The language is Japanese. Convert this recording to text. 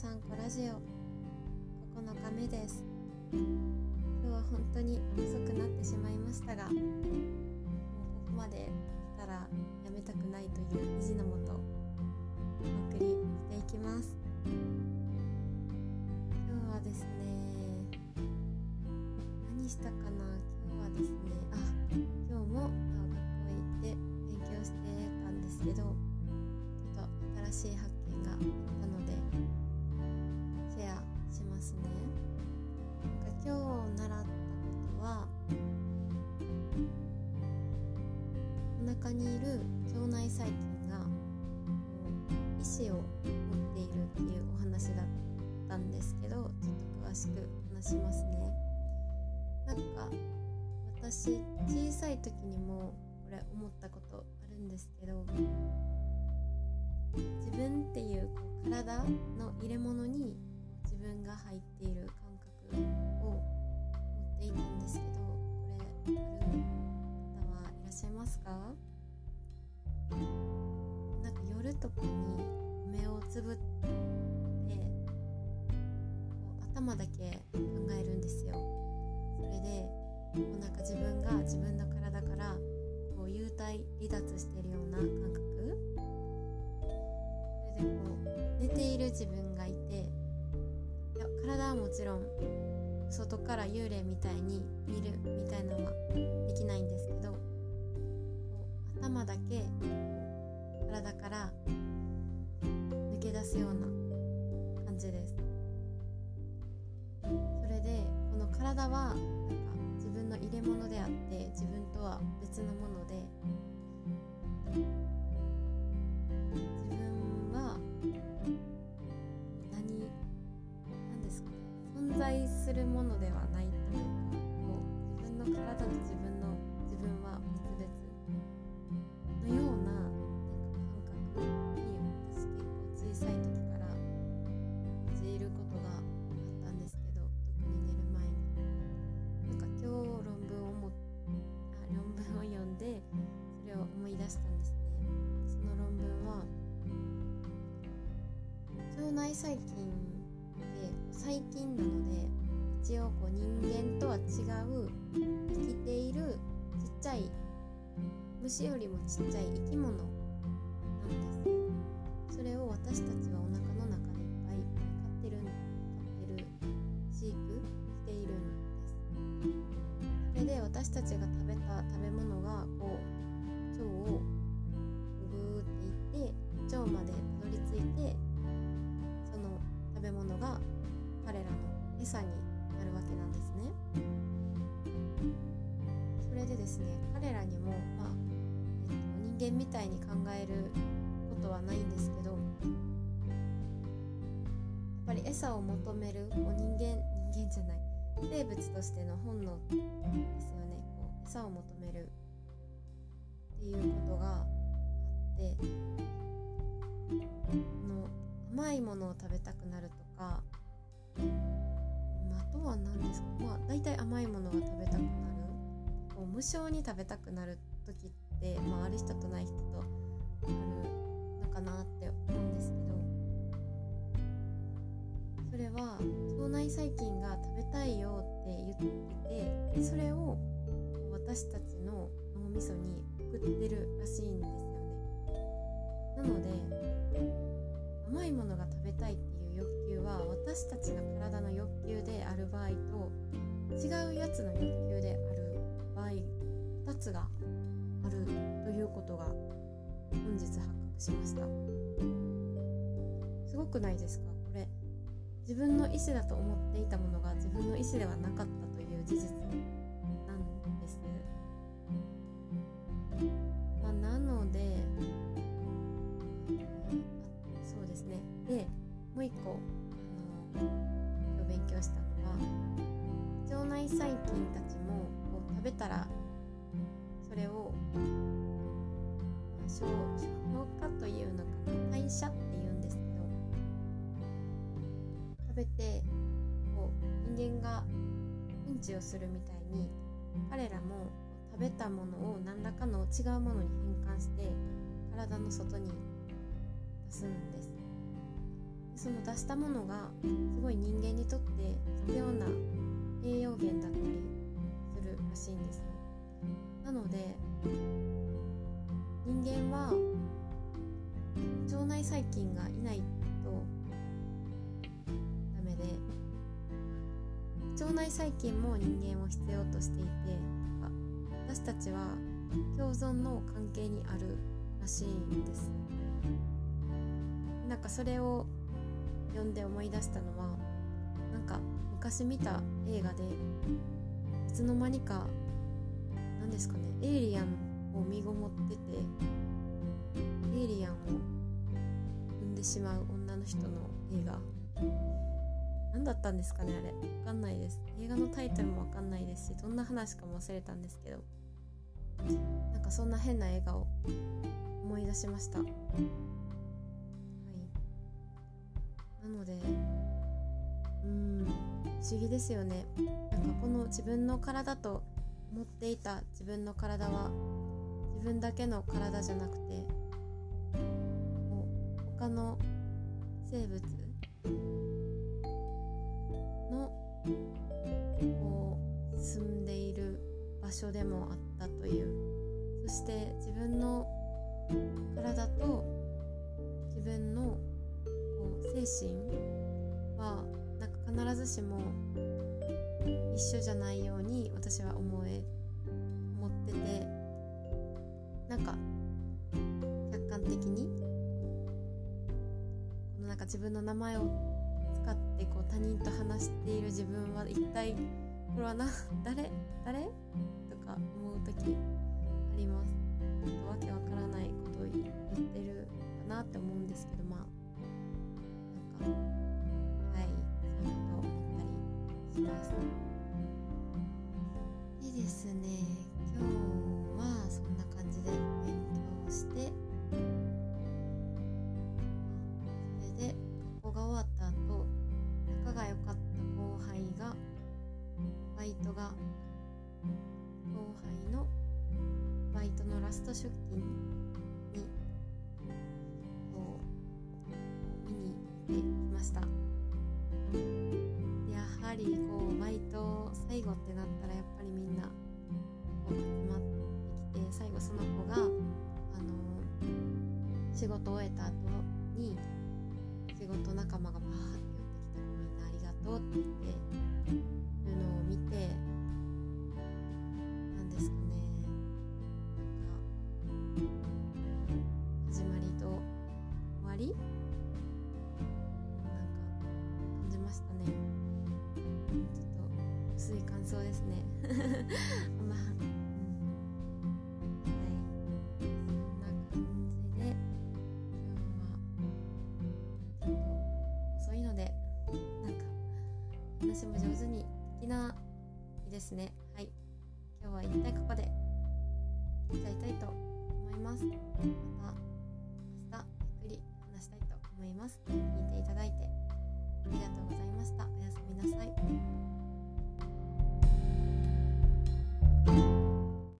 散歩ラジオ9日目です。今日は本当に遅くなってしまいましたがもうここまで来たらやめたくないという意地のもとお送りしていきます。今日はですね何したかな？お腹にいる腸内細菌がこう意志を持っているっていうお話だったんですけどちょっと詳しく話しますね。なんか私小さい時にもこれ思ったことあるんですけど自分っていうこう体の入れ物に自分が入っているとかに目をつぶってこう頭だけ考えるんですよ。それでこうなんか自分が自分の体からこう幽体離脱してるような感覚。それでこう寝ている自分がいていや体はもちろん外から幽霊みたいに見るみたいなのはできないんですけど頭だけ体から抜け出すような感じです。それでこの体はなんか自分の入れ物であって自分とは別のもので自分は何何ですかね存在するものではないというかこう自分の体と自分細菌って細菌なので一応こう人間とは違う生きているちっちゃい虫よりもちっちゃい生き物なんです。それを私たちはお腹の中でいっぱいいっぱい飼ってる飼ってる飼育しているんですそれで私たちが食べた食べ物がこう腸をグーっていって腸までたどり着いてべ物が彼らの餌になるわけなんですね。それでですね彼らにも、まあえっと、人間みたいに考えることはないんですけどやっぱり餌を求めるこう人間人間じゃない生物としての本能ですよね。こう餌を求める。いものを食べたくなるとか、あ、とは何ですか？まあ大体甘いものが食べたくなる。こう無性に食べたくなる時って、まあ、ある人とない人とあるのかなって思うんですけど。それは腸内細菌が食べたいよって言っててそれを私たちの脳みそに送ってるらしいんですよね。なので甘いものが食べたいっていう欲求は私たちの体の欲求である場合と違うやつの欲求である場合2つがあるということが本日発覚しました。すごくないですか？これ。自分の意思だと思っていたものが自分の意思ではなかったという事実。もう一個あの今日勉強したのは腸内細菌たちもこう食べたらそれを、消消化というのかな代謝っていうんですけど食べてこう人間がうんちをするみたいに彼らも食べたものを何らかの違うものに変換して体の外に出すんです。その出したものがすごい人間にとって必要な栄養源だったりするらしいんですなので人間は腸内細菌がいないとダメで腸内細菌も人間を必要としていて私たちは共存の関係にあるらしいんです。なんかそれを読んで思い出したのはなんか昔見た映画でいつの間にか何ですかねエイリアンを身ごもっててエイリアンを産んでしまう女の人の映画。何だったんですかねあれ。分かんないです。映画のタイトルも分かんないですしどんな話かも忘れたんですけど。なんかそんな変な映画を思い出しました。なのでうん不思議ですよね。なんかこの自分の体と思っていた自分の体は自分だけの体じゃなくてもう他の生物のこう住んでいる場所でもあったという。そして自分の体と自分のこう精神はなんか必ずしも一緒じゃないように私は思え思っててなんか客観的にこのなんか自分の名前を使ってこう他人と話している自分は一体これはな誰誰？とか思う時あります。わけわからないことを言ってるかなって思うんですけどまあ。トが後輩のバイトのラスト出勤にこう見に行ってきました。やはりこうバイト最後ってなったらやっぱりみんなこう集まってきて最後その子があの仕事を終えた後に仕事仲間がバーって寄ってきてみんなありがとうって言って想ですね。まあ、はい。そんな感じで。今日はちょっと遅いのでなんか話も上手にできないですね。はい。今日は一体ここで切っちゃいたいと思います。また明日ゆっくり話したいと思います。聞いていただいてありがとうございました。おやすみなさい。